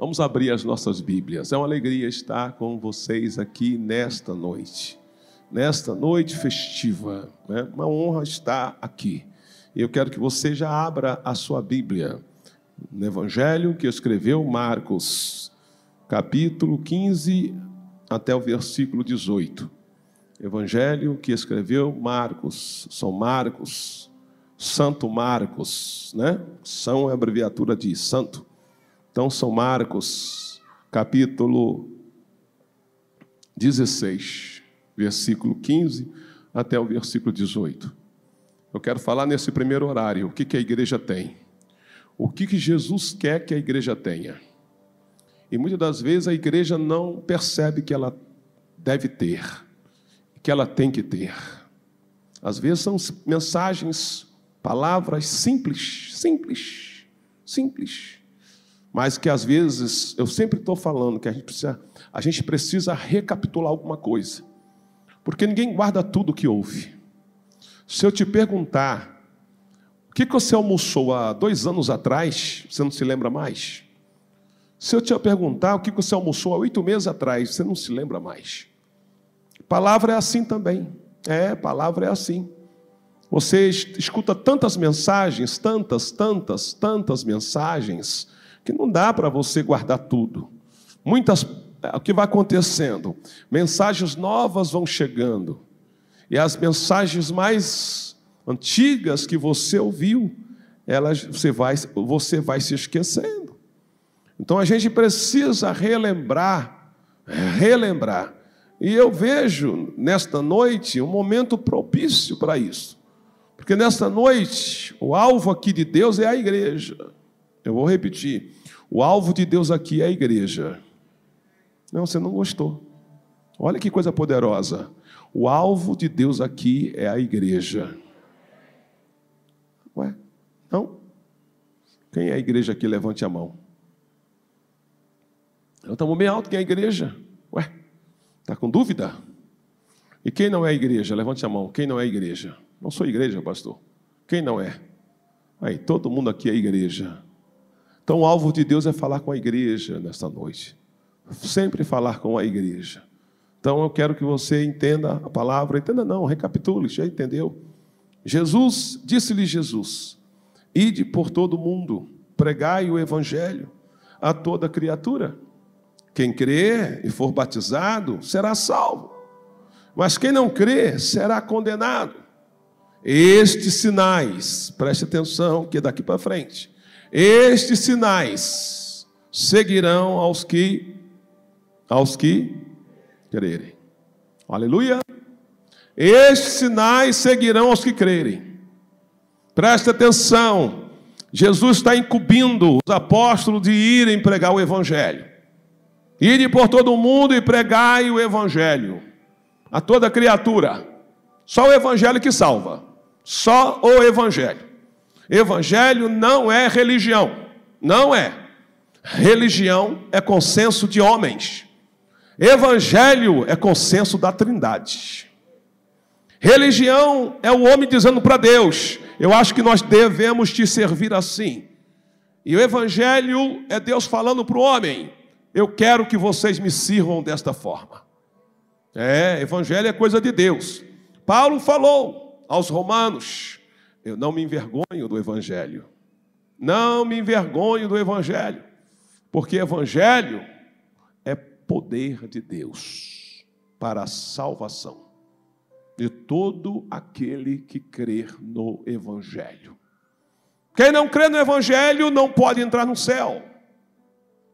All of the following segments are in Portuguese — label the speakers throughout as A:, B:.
A: Vamos abrir as nossas Bíblias. É uma alegria estar com vocês aqui nesta noite, nesta noite festiva. É uma honra estar aqui. E eu quero que você já abra a sua Bíblia no Evangelho que escreveu Marcos, capítulo 15 até o versículo 18. Evangelho que escreveu Marcos, São Marcos, Santo Marcos, né? São é abreviatura de santo. Então, São Marcos, capítulo 16, versículo 15 até o versículo 18. Eu quero falar nesse primeiro horário o que, que a igreja tem, o que, que Jesus quer que a igreja tenha. E muitas das vezes a igreja não percebe que ela deve ter, que ela tem que ter. Às vezes são mensagens, palavras simples, simples, simples. Mas que às vezes, eu sempre estou falando que a gente, precisa, a gente precisa recapitular alguma coisa. Porque ninguém guarda tudo que ouve. Se eu te perguntar, o que você almoçou há dois anos atrás, você não se lembra mais? Se eu te perguntar o que você almoçou há oito meses atrás, você não se lembra mais. Palavra é assim também. É, palavra é assim. Você escuta tantas mensagens, tantas, tantas, tantas mensagens, que não dá para você guardar tudo. Muitas, é, o que vai acontecendo? Mensagens novas vão chegando. E as mensagens mais antigas que você ouviu, elas você vai, você vai se esquecendo. Então a gente precisa relembrar, relembrar. E eu vejo nesta noite um momento propício para isso. Porque nesta noite, o alvo aqui de Deus é a igreja. Eu vou repetir. O alvo de Deus aqui é a igreja. Não, você não gostou. Olha que coisa poderosa. O alvo de Deus aqui é a igreja. Ué, não? Quem é a igreja aqui? Levante a mão. Nós estamos bem alto, quem é a igreja? Ué, está com dúvida? E quem não é a igreja? Levante a mão. Quem não é a igreja? Não sou igreja, pastor. Quem não é? Aí, todo mundo aqui é igreja. Então, o alvo de Deus é falar com a igreja nesta noite. Sempre falar com a igreja. Então, eu quero que você entenda a palavra. Entenda não, recapitule, já entendeu? Jesus, disse-lhe Jesus, ide por todo o mundo, pregai o evangelho a toda criatura. Quem crer e for batizado será salvo, mas quem não crer será condenado. Estes sinais, preste atenção que é daqui para frente, estes sinais seguirão aos que aos que crerem. Aleluia. Estes sinais seguirão aos que crerem. Preste atenção. Jesus está incumbindo os apóstolos de irem pregar o evangelho. Ide por todo o mundo e pregai o Evangelho a toda criatura. Só o Evangelho que salva. Só o Evangelho. Evangelho não é religião. Não é. Religião é consenso de homens. Evangelho é consenso da Trindade. Religião é o homem dizendo para Deus: Eu acho que nós devemos te servir assim. E o Evangelho é Deus falando para o homem: eu quero que vocês me sirvam desta forma. É, evangelho é coisa de Deus. Paulo falou aos romanos: Eu não me envergonho do evangelho. Não me envergonho do evangelho, porque evangelho é poder de Deus para a salvação de todo aquele que crer no evangelho. Quem não crê no evangelho não pode entrar no céu.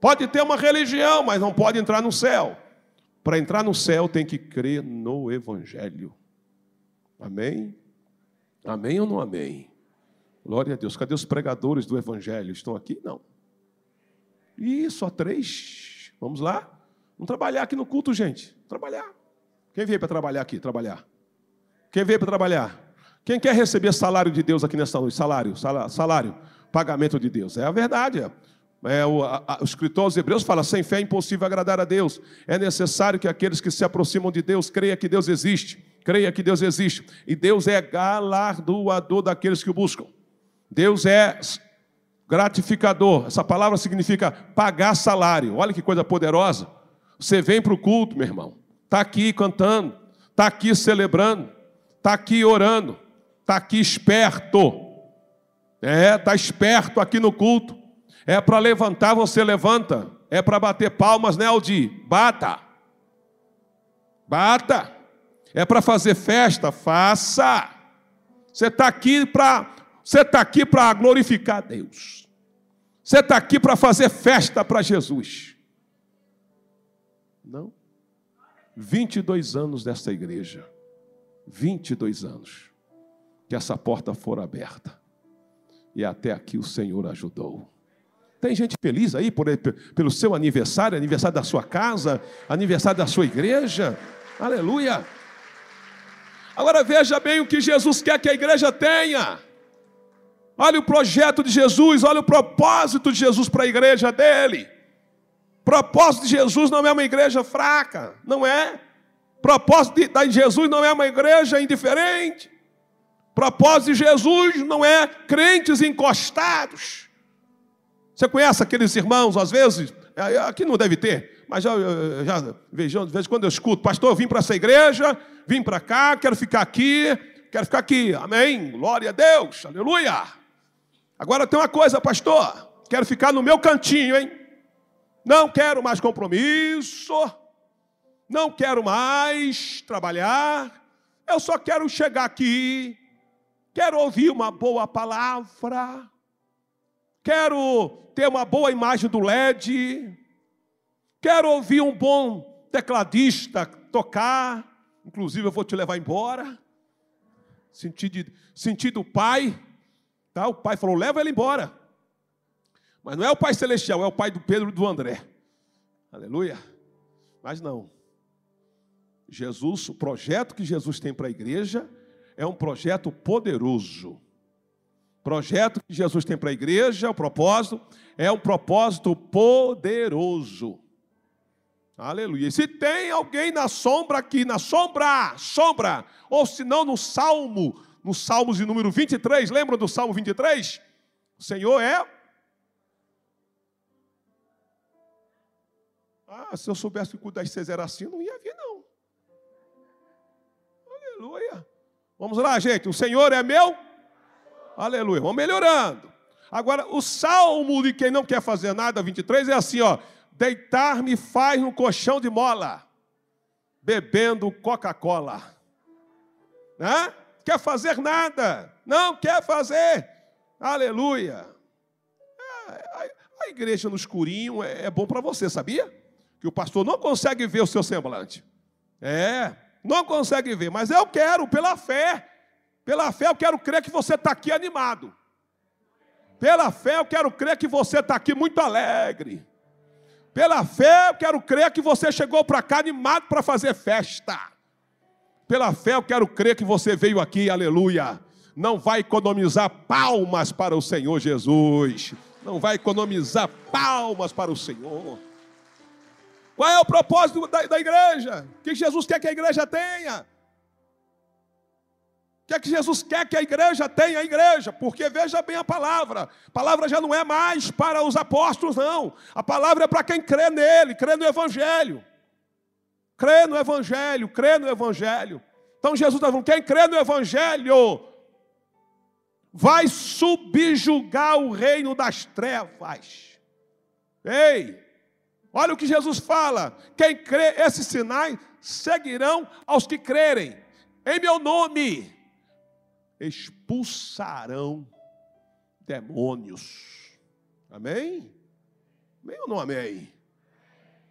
A: Pode ter uma religião, mas não pode entrar no céu. Para entrar no céu tem que crer no Evangelho. Amém? Amém ou não amém? Glória a Deus. Cadê os pregadores do Evangelho? Estão aqui? Não. Ih, só três. Vamos lá? Vamos trabalhar aqui no culto, gente. Trabalhar. Quem veio para trabalhar aqui? Trabalhar. Quem veio para trabalhar? Quem quer receber salário de Deus aqui nesta noite? Salário, salário, pagamento de Deus. É a verdade. É. É, o, a, o escritor aos Hebreus fala: sem fé é impossível agradar a Deus. É necessário que aqueles que se aproximam de Deus creiam que Deus existe. Creia que Deus existe. E Deus é galardoador daqueles que o buscam. Deus é Gratificador, essa palavra significa pagar salário. Olha que coisa poderosa. Você vem para o culto, meu irmão, está aqui cantando, está aqui celebrando, está aqui orando, está aqui esperto. É, está esperto aqui no culto. É para levantar, você levanta. É para bater palmas, né, Aldi? Bata. Bata. É para fazer festa, faça. Você está aqui para você está aqui para glorificar Deus. Você está aqui para fazer festa para Jesus. Não. 22 anos dessa igreja. 22 anos. Que essa porta for aberta. E até aqui o Senhor ajudou. Tem gente feliz aí por, pelo seu aniversário, aniversário da sua casa, aniversário da sua igreja. Aleluia. Agora veja bem o que Jesus quer que a igreja tenha. Olha o projeto de Jesus, olha o propósito de Jesus para a igreja dele. Propósito de Jesus não é uma igreja fraca, não é? Propósito de Jesus não é uma igreja indiferente. Propósito de Jesus não é crentes encostados. Você conhece aqueles irmãos, às vezes, é, é, aqui não deve ter, mas já, já vejo, de vez em quando eu escuto, pastor, eu vim para essa igreja, vim para cá, quero ficar aqui, quero ficar aqui, amém, glória a Deus, aleluia. Agora tem uma coisa, pastor, quero ficar no meu cantinho, hein? Não quero mais compromisso, não quero mais trabalhar, eu só quero chegar aqui, quero ouvir uma boa palavra, quero ter uma boa imagem do LED, quero ouvir um bom tecladista tocar, inclusive eu vou te levar embora, sentido, sentido pai, Tá? O pai falou: leva ele embora. Mas não é o pai celestial, é o pai do Pedro e do André. Aleluia. Mas não. Jesus, o projeto que Jesus tem para a igreja é um projeto poderoso. projeto que Jesus tem para a igreja, o propósito, é um propósito poderoso. Aleluia. Se tem alguém na sombra aqui, na sombra, sombra, ou se não no salmo no Salmos de número 23, lembra do Salmo 23? O Senhor é. Ah, se eu soubesse que o culto das seis era assim, não ia vir, não. Aleluia. Vamos lá, gente. O Senhor é meu. Aleluia. Vamos melhorando. Agora, o salmo de quem não quer fazer nada, 23, é assim, ó. Deitar-me faz no colchão de mola, bebendo Coca-Cola. Né? quer fazer nada, não quer fazer. Aleluia. É, a, igreja no escurinho é, é bom para você, sabia? Que o pastor não consegue ver o seu semblante. É, não consegue ver, mas eu quero, pela fé. Pela fé eu quero crer que você está aqui animado. Pela fé eu quero crer que você está aqui muito alegre. Pela fé eu quero crer que você chegou para cá animado para fazer festa. Pela fé eu quero crer que você veio aqui, aleluia. Não vai economizar palmas para o Senhor Jesus. Não vai economizar palmas para o Senhor. Qual é o propósito da, da igreja? O que Jesus quer que a igreja tenha? O que é que Jesus quer que a igreja tenha? A igreja, porque veja bem a palavra. A palavra já não é mais para os apóstolos, não. A palavra é para quem crê nele, crê no Evangelho. Crê no Evangelho, crê no Evangelho. Então Jesus está falando: quem crê no Evangelho vai subjugar o reino das trevas. Ei, olha o que Jesus fala: quem crê, esses sinais seguirão aos que crerem. Em meu nome expulsarão demônios. Amém? Amém ou não amém?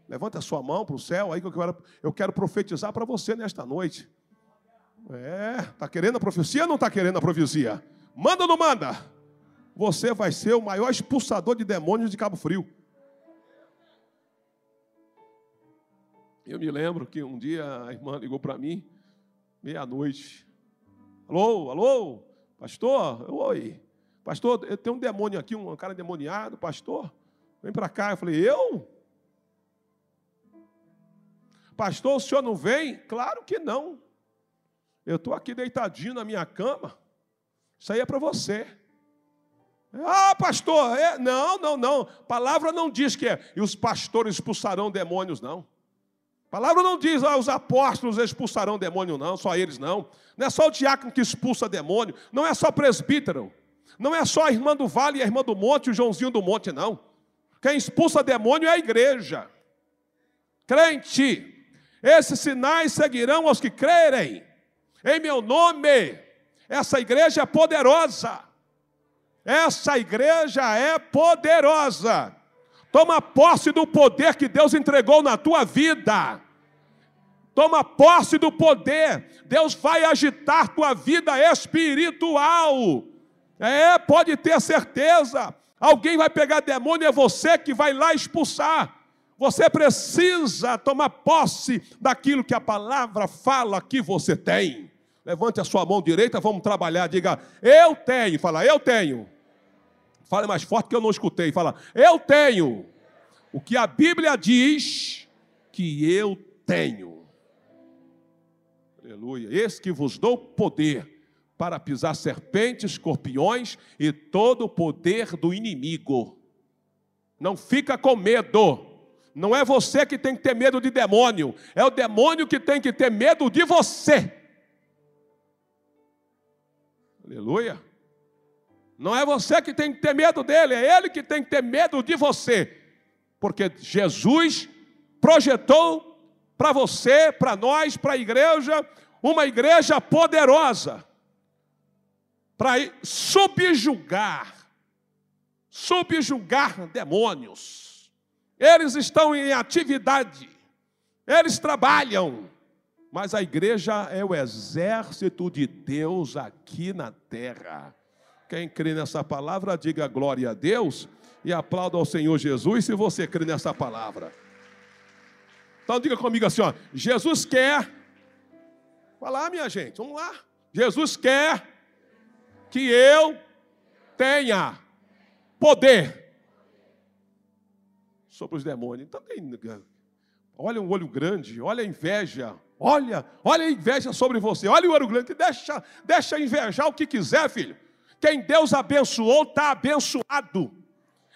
A: Levanta a sua mão para o céu, aí que eu quero, eu quero profetizar para você nesta noite. É, está querendo a profecia ou não está querendo a profecia? Manda ou não manda? Você vai ser o maior expulsador de demônios de Cabo Frio. Eu me lembro que um dia a irmã ligou para mim, meia-noite. Alô, alô, pastor? Oi. Pastor, tem um demônio aqui, um cara demoniado, pastor. Vem para cá. Eu falei, eu? Pastor, o senhor não vem? Claro que não. Eu estou aqui deitadinho na minha cama. Isso aí é para você. Ah, pastor, é... não, não, não. Palavra não diz que é. E os pastores expulsarão demônios, não. A palavra não diz, ah, os apóstolos expulsarão demônio, não, só eles não. Não é só o diácono que expulsa demônio, não é só presbítero, não é só a irmã do vale e a irmã do monte, o Joãozinho do monte, não. Quem expulsa demônio é a igreja. Crente, esses sinais seguirão aos que crerem. Em meu nome, essa igreja é poderosa. Essa igreja é poderosa. Toma posse do poder que Deus entregou na tua vida. Toma posse do poder. Deus vai agitar tua vida espiritual. É, pode ter certeza. Alguém vai pegar demônio, é você que vai lá expulsar. Você precisa tomar posse daquilo que a palavra fala que você tem. Levante a sua mão direita, vamos trabalhar. Diga, eu tenho. Fala, eu tenho. Fale mais forte que eu não escutei. Fala, eu tenho o que a Bíblia diz que eu tenho. Aleluia. Esse que vos dou poder para pisar serpentes, escorpiões e todo o poder do inimigo. Não fica com medo. Não é você que tem que ter medo de demônio, é o demônio que tem que ter medo de você. Aleluia. Não é você que tem que ter medo dele, é ele que tem que ter medo de você. Porque Jesus projetou para você, para nós, para a igreja, uma igreja poderosa para subjugar, subjugar demônios. Eles estão em atividade, eles trabalham, mas a igreja é o exército de Deus aqui na terra. Quem crê nessa palavra, diga glória a Deus e aplauda ao Senhor Jesus se você crê nessa palavra. Então diga comigo assim, ó, Jesus quer, falar minha gente, vamos lá. Jesus quer que eu tenha poder sobre os demônios. Então olha um olho grande, olha a inveja, olha, olha a inveja sobre você, olha o olho grande, deixa, deixa invejar o que quiser, filho. Quem Deus abençoou está abençoado.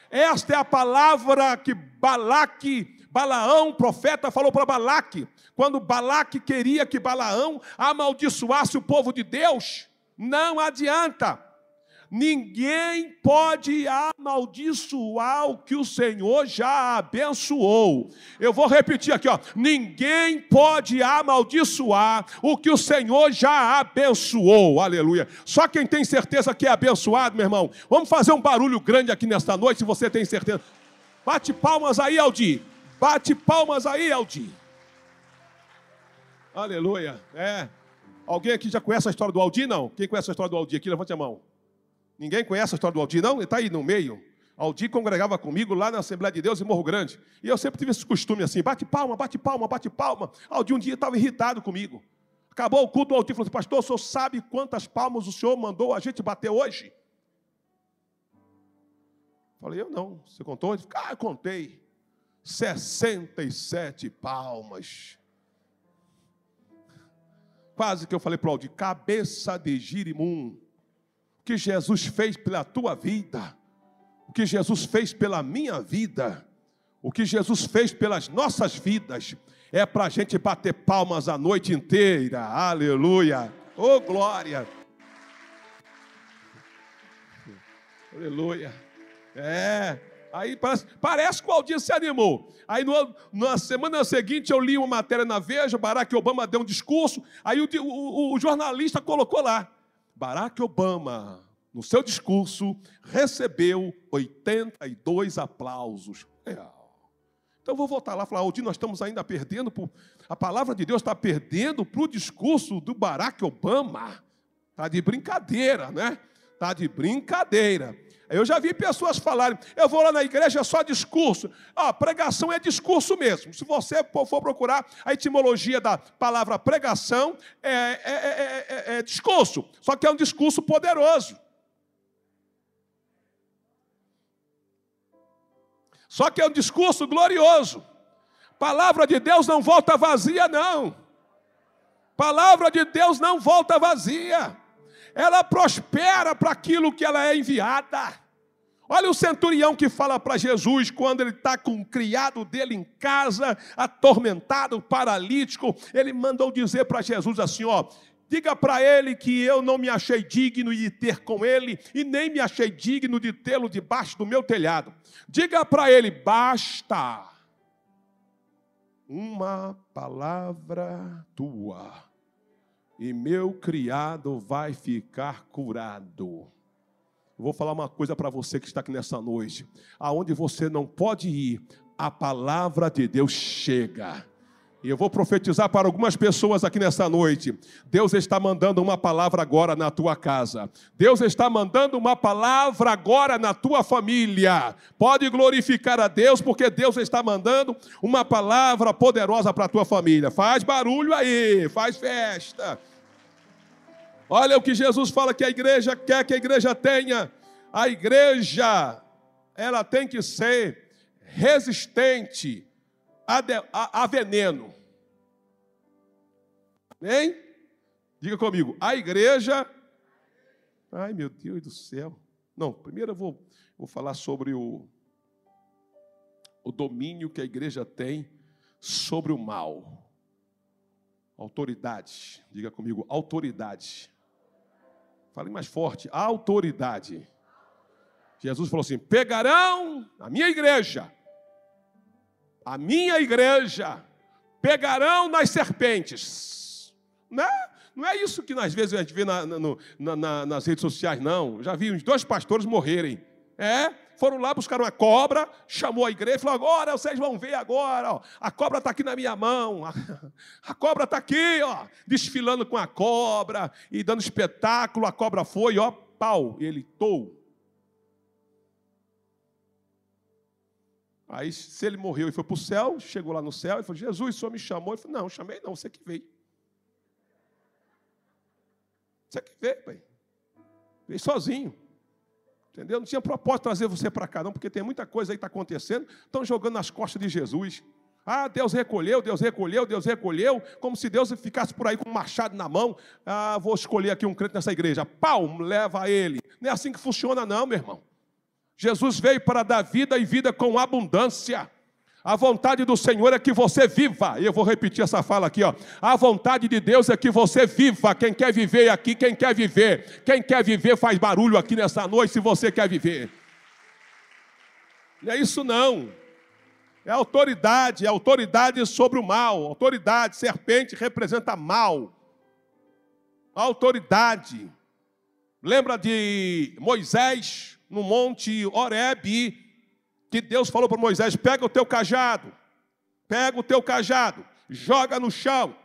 A: Esta é a palavra que Balaque, Balaão, profeta, falou para Balaque. Quando Balaque queria que Balaão amaldiçoasse o povo de Deus, não adianta. Ninguém pode amaldiçoar o que o Senhor já abençoou. Eu vou repetir aqui, ó. Ninguém pode amaldiçoar o que o Senhor já abençoou. Aleluia. Só quem tem certeza que é abençoado, meu irmão. Vamos fazer um barulho grande aqui nesta noite, se você tem certeza. Bate palmas aí, Aldi. Bate palmas aí, Aldi. Aleluia. É. Alguém aqui já conhece a história do Aldi? Não. Quem conhece a história do Aldi aqui? Levante a mão. Ninguém conhece a história do Aldi? Não? Ele está aí no meio. Aldi congregava comigo lá na Assembleia de Deus em Morro Grande. E eu sempre tive esse costume assim: bate palma, bate palma, bate palma. Aldi um dia estava irritado comigo. Acabou o culto, o Aldi falou assim: Pastor, o senhor sabe quantas palmas o senhor mandou a gente bater hoje? Falei, eu não. Você contou? Ele falou, ah, contei. 67 palmas. Quase que eu falei para o Aldir, cabeça de girimum. O que Jesus fez pela tua vida, o que Jesus fez pela minha vida, o que Jesus fez pelas nossas vidas, é para a gente bater palmas a noite inteira. Aleluia. Oh, glória. Aleluia. É. Aí parece, parece que o Aldir se animou. Aí no, na semana seguinte eu li uma matéria na Veja, Barack Obama deu um discurso, aí o, o, o jornalista colocou lá, Barack Obama, no seu discurso, recebeu 82 aplausos. Real. Então eu vou voltar lá e falar, Aldir, nós estamos ainda perdendo, por... a palavra de Deus está perdendo para o discurso do Barack Obama. Está de brincadeira, né? Está de brincadeira. Eu já vi pessoas falarem, eu vou lá na igreja é só discurso. Ah, pregação é discurso mesmo. Se você for procurar a etimologia da palavra pregação, é, é, é, é discurso. Só que é um discurso poderoso. Só que é um discurso glorioso. Palavra de Deus não volta vazia, não. Palavra de Deus não volta vazia ela prospera para aquilo que ela é enviada. Olha o centurião que fala para Jesus quando ele está com o criado dele em casa, atormentado, paralítico. Ele mandou dizer para Jesus assim: Ó, diga para ele que eu não me achei digno de ter com ele e nem me achei digno de tê-lo debaixo do meu telhado. Diga para ele: basta uma palavra tua e meu criado vai ficar curado. Vou falar uma coisa para você que está aqui nessa noite. Aonde você não pode ir, a palavra de Deus chega. E eu vou profetizar para algumas pessoas aqui nessa noite. Deus está mandando uma palavra agora na tua casa. Deus está mandando uma palavra agora na tua família. Pode glorificar a Deus, porque Deus está mandando uma palavra poderosa para a tua família. Faz barulho aí, faz festa. Olha o que Jesus fala que a igreja quer que a igreja tenha. A igreja, ela tem que ser resistente a, de, a, a veneno. Hein? Diga comigo, a igreja. Ai, meu Deus do céu. Não, primeiro eu vou, vou falar sobre o, o domínio que a igreja tem sobre o mal. Autoridade. Diga comigo, autoridade. Fale mais forte. Autoridade. Jesus falou assim: pegarão a minha igreja, a minha igreja, pegarão nas serpentes. Não é, não é isso que às vezes a gente vê na, na, na, nas redes sociais, não. já vi uns dois pastores morrerem. É, foram lá buscar uma cobra, chamou a igreja e falou: agora vocês vão ver agora, ó, a cobra está aqui na minha mão, a, a cobra está aqui, ó, desfilando com a cobra e dando espetáculo, a cobra foi, ó, pau, ele tou. Aí, se ele morreu e foi para o céu, chegou lá no céu e falou: Jesus, o senhor me chamou? Ele falou: Não, chamei não, você que veio. Você que veio, pai. Veio sozinho. Entendeu? Não tinha propósito trazer você para cá, não, porque tem muita coisa aí que está acontecendo. Estão jogando nas costas de Jesus. Ah, Deus recolheu, Deus recolheu, Deus recolheu, como se Deus ficasse por aí com um machado na mão. Ah, vou escolher aqui um crente nessa igreja. Pau, leva ele. Não é assim que funciona, não, meu irmão. Jesus veio para dar vida e vida com abundância. A vontade do Senhor é que você viva. E eu vou repetir essa fala aqui, ó. A vontade de Deus é que você viva. Quem quer viver aqui, quem quer viver. Quem quer viver faz barulho aqui nessa noite se você quer viver. Não é isso não. É autoridade, é autoridade sobre o mal. Autoridade, serpente representa mal. Autoridade. Lembra de Moisés no monte Horebe? Que Deus falou para Moisés: pega o teu cajado, pega o teu cajado, joga no chão.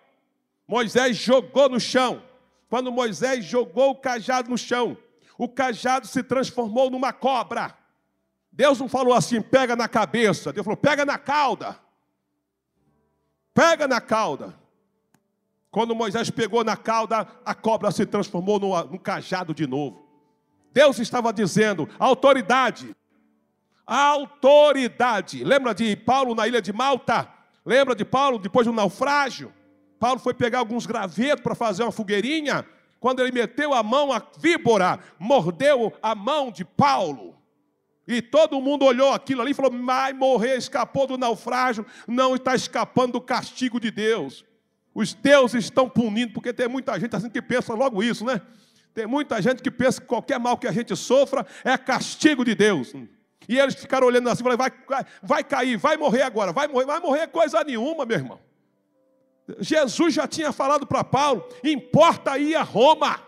A: Moisés jogou no chão. Quando Moisés jogou o cajado no chão, o cajado se transformou numa cobra. Deus não falou assim, pega na cabeça. Deus falou, pega na cauda. Pega na cauda. Quando Moisés pegou na cauda, a cobra se transformou no, cajado de novo. Deus estava dizendo: autoridade, autoridade. Lembra de Paulo na ilha de Malta? Lembra de Paulo depois do naufrágio? Paulo foi pegar alguns gravetos para fazer uma fogueirinha. Quando ele meteu a mão, a víbora mordeu a mão de Paulo. E todo mundo olhou aquilo ali e falou: vai morrer, escapou do naufrágio, não está escapando do castigo de Deus. Os deuses estão punindo, porque tem muita gente assim que pensa logo isso, né? Tem muita gente que pensa que qualquer mal que a gente sofra é castigo de Deus. E eles ficaram olhando assim, falando, vai, vai, vai cair, vai morrer agora, vai morrer, vai morrer coisa nenhuma, meu irmão. Jesus já tinha falado para Paulo: importa ir a Roma.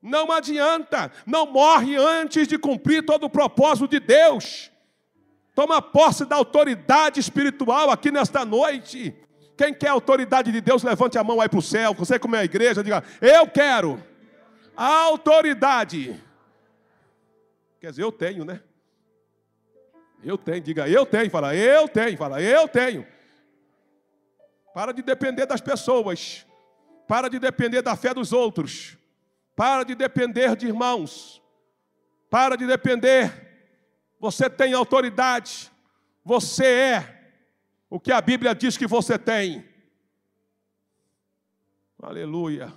A: Não adianta, não morre antes de cumprir todo o propósito de Deus. Toma posse da autoridade espiritual aqui nesta noite. Quem quer a autoridade de Deus, levante a mão aí para o céu. Você, como é a igreja, diga: Eu quero a autoridade. Quer dizer, eu tenho, né? Eu tenho, diga eu tenho, fala eu tenho, fala eu tenho. Para de depender das pessoas. Para de depender da fé dos outros. Para de depender de irmãos. Para de depender. Você tem autoridade. Você é o que a Bíblia diz que você tem. Aleluia.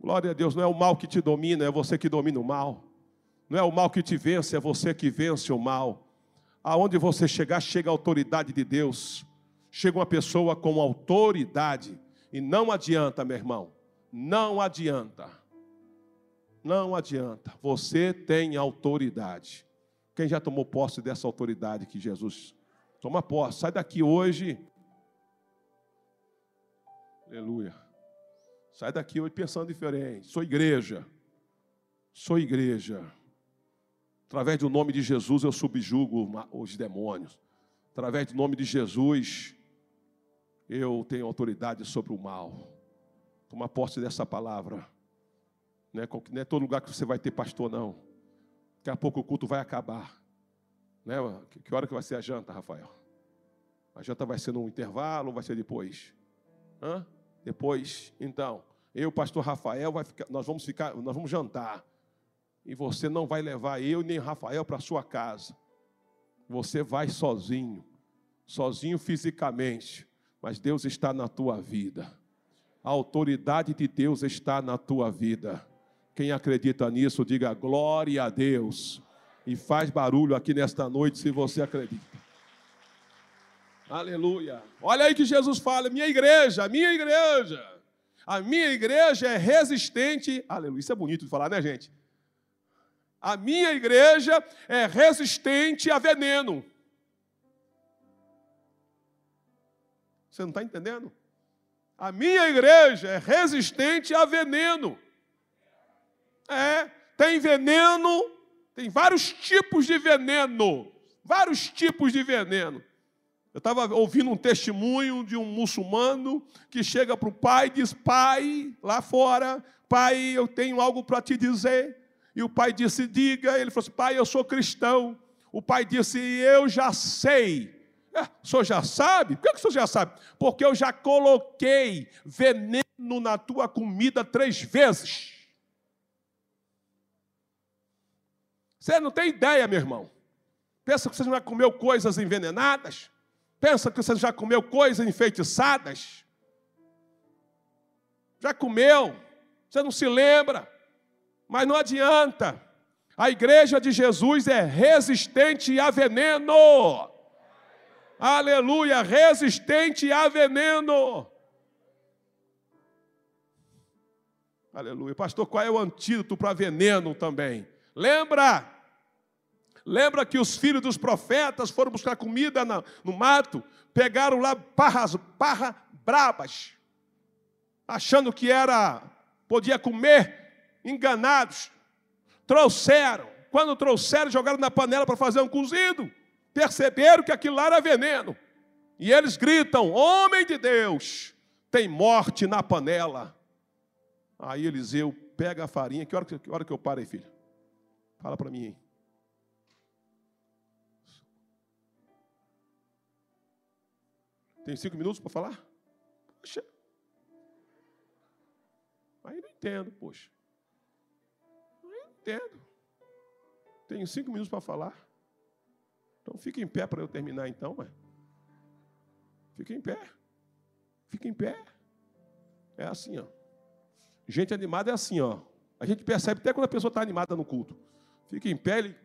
A: Glória a Deus, não é o mal que te domina, é você que domina o mal. Não é o mal que te vence, é você que vence o mal. Aonde você chegar, chega a autoridade de Deus. Chega uma pessoa com autoridade. E não adianta, meu irmão. Não adianta. Não adianta. Você tem autoridade. Quem já tomou posse dessa autoridade que Jesus toma posse? Sai daqui hoje. Aleluia. Sai daqui hoje pensando diferente. Sou igreja. Sou igreja. Através do nome de Jesus eu subjugo os demônios. Através do nome de Jesus eu tenho autoridade sobre o mal. Toma posse dessa palavra. Não é, é todo lugar que você vai ter pastor, não. Daqui a pouco o culto vai acabar. Né? Que hora que vai ser a janta, Rafael? A janta vai ser no intervalo ou vai ser depois? Hã? Depois, então, eu, pastor Rafael, ficar, nós vamos ficar, nós vamos jantar. E você não vai levar eu nem Rafael para sua casa. Você vai sozinho, sozinho fisicamente, mas Deus está na tua vida. A autoridade de Deus está na tua vida. Quem acredita nisso, diga glória a Deus. E faz barulho aqui nesta noite se você acredita. Aleluia. Olha aí que Jesus fala: minha igreja, minha igreja. A minha igreja é resistente. Aleluia. Isso é bonito de falar, né, gente? A minha igreja é resistente a veneno. Você não está entendendo? A minha igreja é resistente a veneno. É, tem veneno, tem vários tipos de veneno. Vários tipos de veneno. Eu estava ouvindo um testemunho de um muçulmano que chega para o pai e diz: Pai, lá fora, pai, eu tenho algo para te dizer. E o pai disse: Diga. Ele falou assim: Pai, eu sou cristão. O pai disse: Eu já sei. É, o senhor já sabe? Por que, que o senhor já sabe? Porque eu já coloquei veneno na tua comida três vezes. Você não tem ideia, meu irmão. Pensa que você já comeu coisas envenenadas? Pensa que você já comeu coisas enfeitiçadas? Já comeu? Você não se lembra? Mas não adianta. A igreja de Jesus é resistente a veneno. Aleluia, resistente a veneno. Aleluia. Pastor, qual é o antídoto para veneno também? Lembra? Lembra que os filhos dos profetas foram buscar comida no mato, pegaram lá parras, parra brabas, achando que era podia comer enganados, trouxeram. Quando trouxeram, jogaram na panela para fazer um cozido. Perceberam que aquilo lá era veneno. E eles gritam: Homem de Deus, tem morte na panela. Aí Eliseu pega a farinha. Que hora que, que, hora que eu paro aí, filho? Fala para mim aí. Tem cinco minutos para falar? Poxa. Aí não entendo, poxa entendo. Tenho cinco minutos para falar. Então fica em pé para eu terminar então, mas. Fica em pé. Fica em pé. É assim, ó. Gente animada é assim, ó. A gente percebe até quando a pessoa está animada no culto. Fica em pé, ele.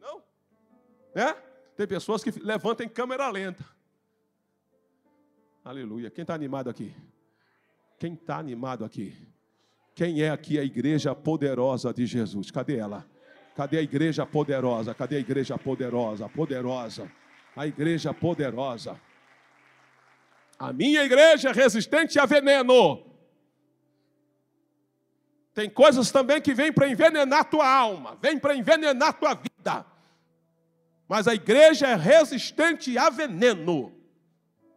A: Não? É? Tem pessoas que levantam em câmera lenta. Aleluia. Quem está animado aqui? Quem está animado aqui? Quem é aqui a igreja poderosa de Jesus? Cadê ela? Cadê a igreja poderosa? Cadê a igreja poderosa? Poderosa. A igreja poderosa. A minha igreja é resistente a veneno. Tem coisas também que vêm para envenenar tua alma, vêm para envenenar tua vida. Mas a igreja é resistente a veneno.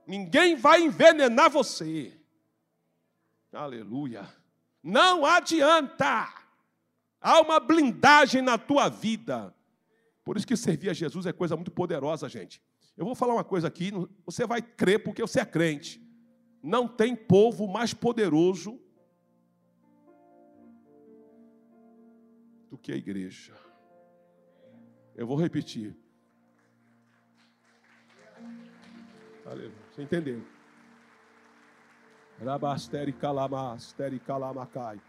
A: Ninguém vai envenenar você. Aleluia. Não adianta. Há uma blindagem na tua vida. Por isso que servir a Jesus é coisa muito poderosa, gente. Eu vou falar uma coisa aqui, você vai crer porque você é crente. Não tem povo mais poderoso do que a igreja. Eu vou repetir. Você entendeu? Rabasteri calamasteri calamacai.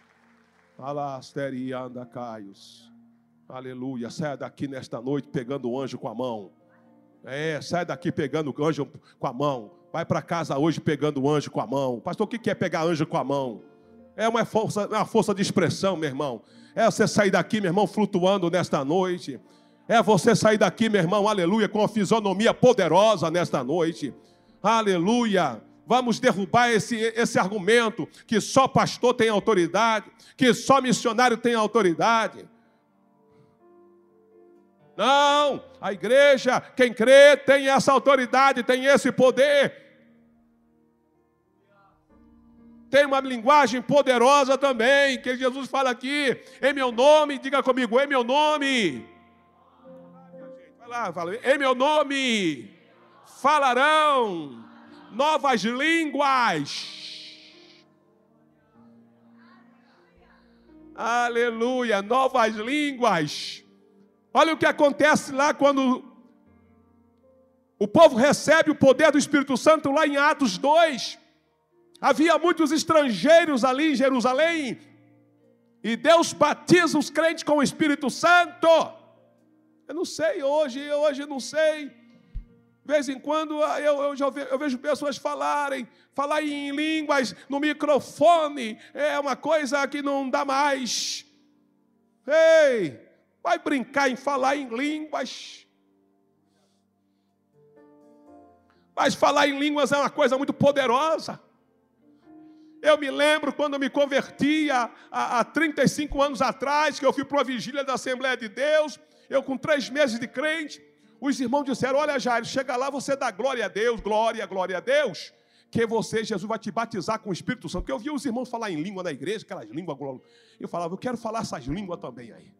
A: Alasteria anda caios. Aleluia. Saia daqui nesta noite pegando o anjo com a mão. É, sai daqui pegando o anjo com a mão. Vai para casa hoje pegando o anjo com a mão. Pastor, o que é pegar anjo com a mão? É uma força, uma força de expressão, meu irmão. É você sair daqui, meu irmão, flutuando nesta noite. É você sair daqui, meu irmão, aleluia, com uma fisionomia poderosa nesta noite. Aleluia. Vamos derrubar esse, esse argumento que só pastor tem autoridade, que só missionário tem autoridade. Não, a igreja, quem crê, tem essa autoridade, tem esse poder. Tem uma linguagem poderosa também, que Jesus fala aqui, em meu nome, diga comigo, em meu nome. Vai lá, fala, em meu nome falarão novas línguas. Aleluia, novas línguas. Olha o que acontece lá quando o povo recebe o poder do Espírito Santo, lá em Atos 2. Havia muitos estrangeiros ali em Jerusalém, e Deus batiza os crentes com o Espírito Santo. Eu não sei hoje, hoje não sei. De vez em quando ah, eu, eu, já vejo, eu vejo pessoas falarem, falar em línguas no microfone, é uma coisa que não dá mais. Ei, vai brincar em falar em línguas. Mas falar em línguas é uma coisa muito poderosa. Eu me lembro quando me converti há, há 35 anos atrás, que eu fui para uma vigília da Assembleia de Deus, eu com três meses de crente, os irmãos disseram: Olha, Jairo, chega lá, você dá glória a Deus, glória, glória a Deus, que você, Jesus, vai te batizar com o Espírito Santo. Porque eu via os irmãos falar em língua na igreja, aquelas línguas. Eu falava: Eu quero falar essas línguas também aí.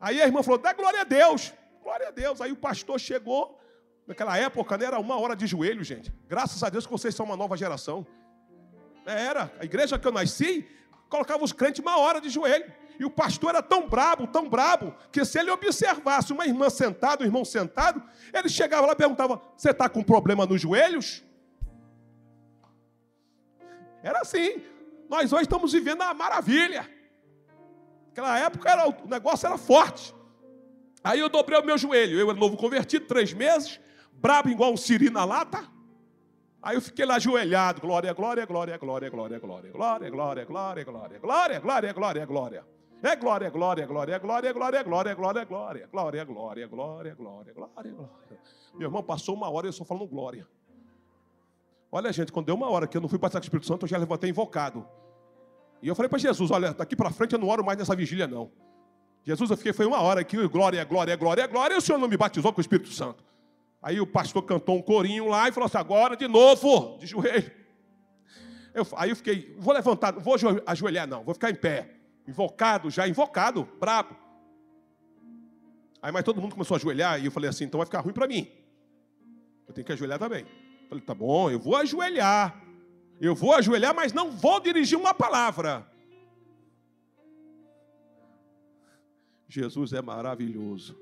A: Aí a irmã falou: Dá glória a Deus, glória a Deus. Aí o pastor chegou, naquela época, né, era uma hora de joelho, gente. Graças a Deus que vocês são uma nova geração. Era, a igreja que eu nasci, colocava os crentes uma hora de joelho. E o pastor era tão brabo, tão brabo, que se ele observasse uma irmã sentada, um irmão sentado, ele chegava lá e perguntava: Você está com problema nos joelhos? Era assim. Nós hoje estamos vivendo a maravilha. Naquela época era, o negócio era forte. Aí eu dobrei o meu joelho. Eu era novo convertido, três meses, brabo igual um siri na lata. Aí eu fiquei lá ajoelhado, glória, glória, glória, glória, glória, glória, glória, glória, glória, glória, glória, glória, glória, glória. É glória, glória, glória, glória, glória, glória, glória, glória, glória, glória, glória, glória, glória, glória. Meu irmão passou uma hora e eu só falando glória. Olha, gente, quando deu uma hora que eu não fui passar com o Espírito Santo, eu já levantei invocado. E eu falei para Jesus: olha, daqui para frente eu não oro mais nessa vigília, não. Jesus, eu fiquei, foi uma hora aqui, glória, glória, glória, glória, e o Senhor não me batizou com o Espírito Santo. Aí o pastor cantou um corinho lá e falou assim: agora de novo, de joelho. Eu, aí eu fiquei, vou levantar, vou ajoelhar, não, vou ficar em pé invocado, já invocado, brabo. Aí, mas todo mundo começou a ajoelhar e eu falei assim: então vai ficar ruim para mim. Eu tenho que ajoelhar também. Eu falei: tá bom, eu vou ajoelhar. Eu vou ajoelhar, mas não vou dirigir uma palavra. Jesus é maravilhoso.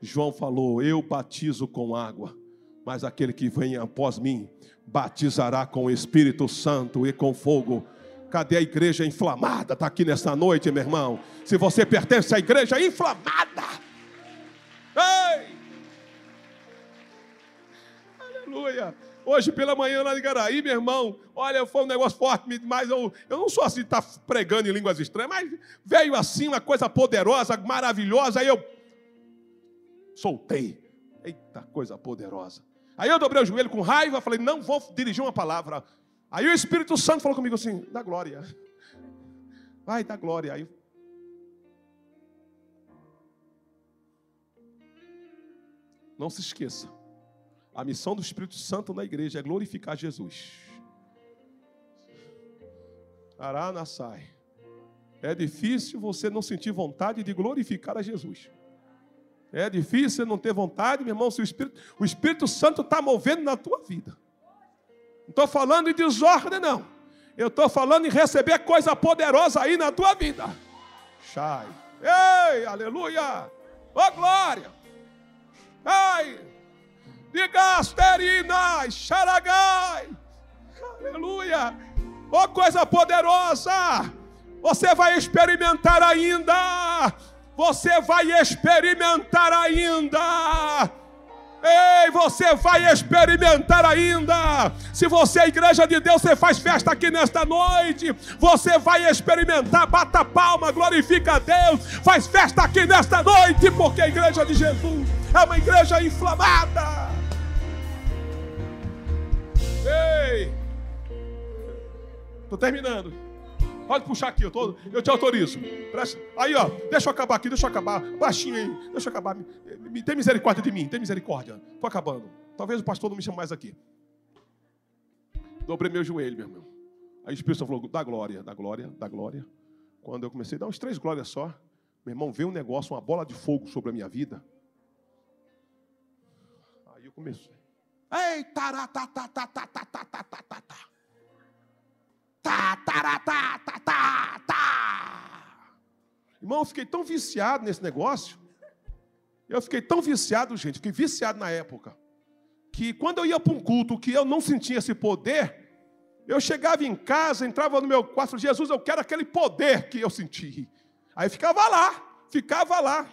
A: João falou: Eu batizo com água, mas aquele que vem após mim batizará com o Espírito Santo e com fogo. Cadê a igreja inflamada? Está aqui nessa noite, meu irmão. Se você pertence à igreja inflamada, ei! Aleluia! Hoje pela manhã lá em Garaí, meu irmão, olha, foi um negócio forte, mas eu, eu não sou assim, tá pregando em línguas estranhas, mas veio assim uma coisa poderosa, maravilhosa, aí eu soltei. Eita, coisa poderosa. Aí eu dobrei o joelho com raiva, falei, não vou dirigir uma palavra. Aí o Espírito Santo falou comigo assim: dá glória. Vai, dá glória. Aí. Não se esqueça. A missão do Espírito Santo na igreja é glorificar Jesus. Aranassai. É difícil você não sentir vontade de glorificar a Jesus. É difícil não ter vontade, meu irmão, se o Espírito, o Espírito Santo está movendo na tua vida. Não estou falando em desordem, não. Eu estou falando em receber coisa poderosa aí na tua vida. Shai. Ei, aleluia. Ô oh, glória. Ai. Diga asterina, xaragai. Aleluia. Ô oh, coisa poderosa. Você vai experimentar ainda. Você vai experimentar ainda. Ei, você vai experimentar ainda. Se você é igreja de Deus, você faz festa aqui nesta noite. Você vai experimentar, bata palma, glorifica a Deus. Faz festa aqui nesta noite, porque a igreja de Jesus é uma igreja inflamada. Ei, estou terminando. Pode puxar aqui, eu, tô, eu te autorizo. Presta. Aí, ó, deixa eu acabar aqui, deixa eu acabar. Baixinho aí, deixa eu acabar. Me, me, tem misericórdia de mim, tem misericórdia. Estou acabando. Talvez o pastor não me chame mais aqui. Dobrei meu joelho, meu irmão. Aí o Espírito Santo falou: dá glória, dá glória, dá glória. Quando eu comecei a dar uns três glórias só, meu irmão, veio um negócio, uma bola de fogo sobre a minha vida. Aí eu comecei. Ei, tará, Tá, tá, tá, tá, tá, tá, tá. Irmão, eu fiquei tão viciado nesse negócio. Eu fiquei tão viciado, gente, fiquei viciado na época. Que quando eu ia para um culto que eu não sentia esse poder, eu chegava em casa, entrava no meu quarto, Jesus, eu quero aquele poder que eu senti. Aí ficava lá, ficava lá,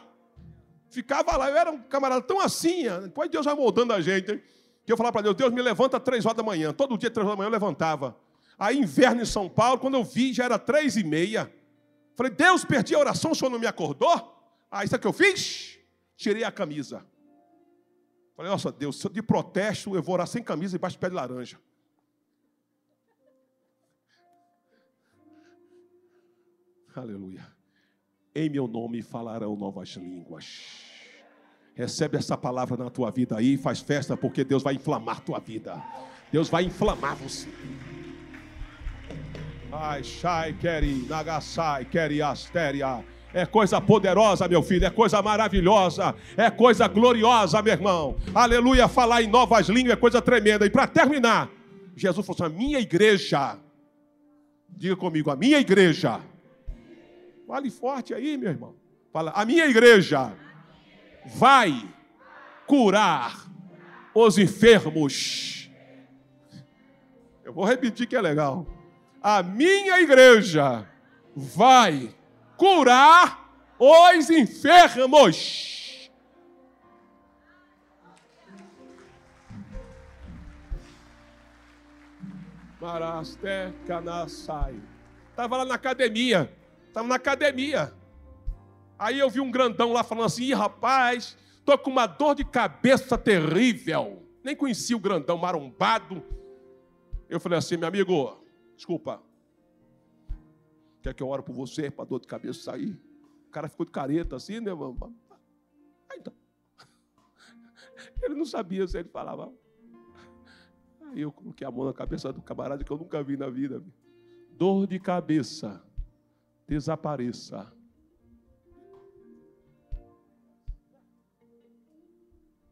A: ficava lá. Eu era um camarada tão assim, depois Deus vai moldando a gente, hein? que eu falava para Deus, Deus me levanta às três horas da manhã. Todo dia, três horas da manhã, eu levantava. Aí, inverno em São Paulo, quando eu vi, já era três e meia. Falei, Deus, perdi a oração, o senhor não me acordou? Aí, sabe o que eu fiz? Tirei a camisa. Falei, nossa Deus, de protesto, eu vou orar sem camisa e baixo de pé de laranja. Aleluia. Em meu nome falarão novas línguas. Recebe essa palavra na tua vida aí, faz festa, porque Deus vai inflamar tua vida. Deus vai inflamar você. Ai, Shai, Keri, Nagasai, Keri, Astéria. É coisa poderosa, meu filho, é coisa maravilhosa, é coisa gloriosa, meu irmão. Aleluia, falar em novas línguas é coisa tremenda. E para terminar, Jesus falou assim: a minha igreja, diga comigo, a minha igreja. Fale forte aí, meu irmão. Fala, a minha igreja vai curar os enfermos. Eu vou repetir que é legal a minha igreja vai curar os enfermos. Marasté Canassai. Estava lá na academia. Estava na academia. Aí eu vi um grandão lá falando assim: rapaz, tô com uma dor de cabeça terrível. Nem conhecia o grandão marombado. Eu falei assim, meu amigo, Desculpa. Quer que eu ore por você para dor de cabeça sair? O cara ficou de careta assim, né, mano? então. Ele não sabia se ele falava. Aí eu coloquei a mão na cabeça do camarada que eu nunca vi na vida. Dor de cabeça, desapareça.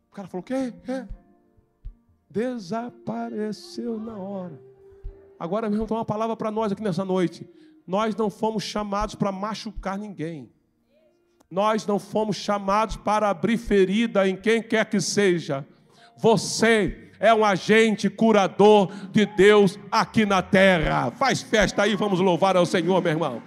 A: O cara falou: quê? É. Desapareceu na hora. Agora mesmo tem uma palavra para nós aqui nessa noite. Nós não fomos chamados para machucar ninguém. Nós não fomos chamados para abrir ferida em quem quer que seja. Você é um agente curador de Deus aqui na terra. Faz festa aí, vamos louvar ao Senhor, meu irmão.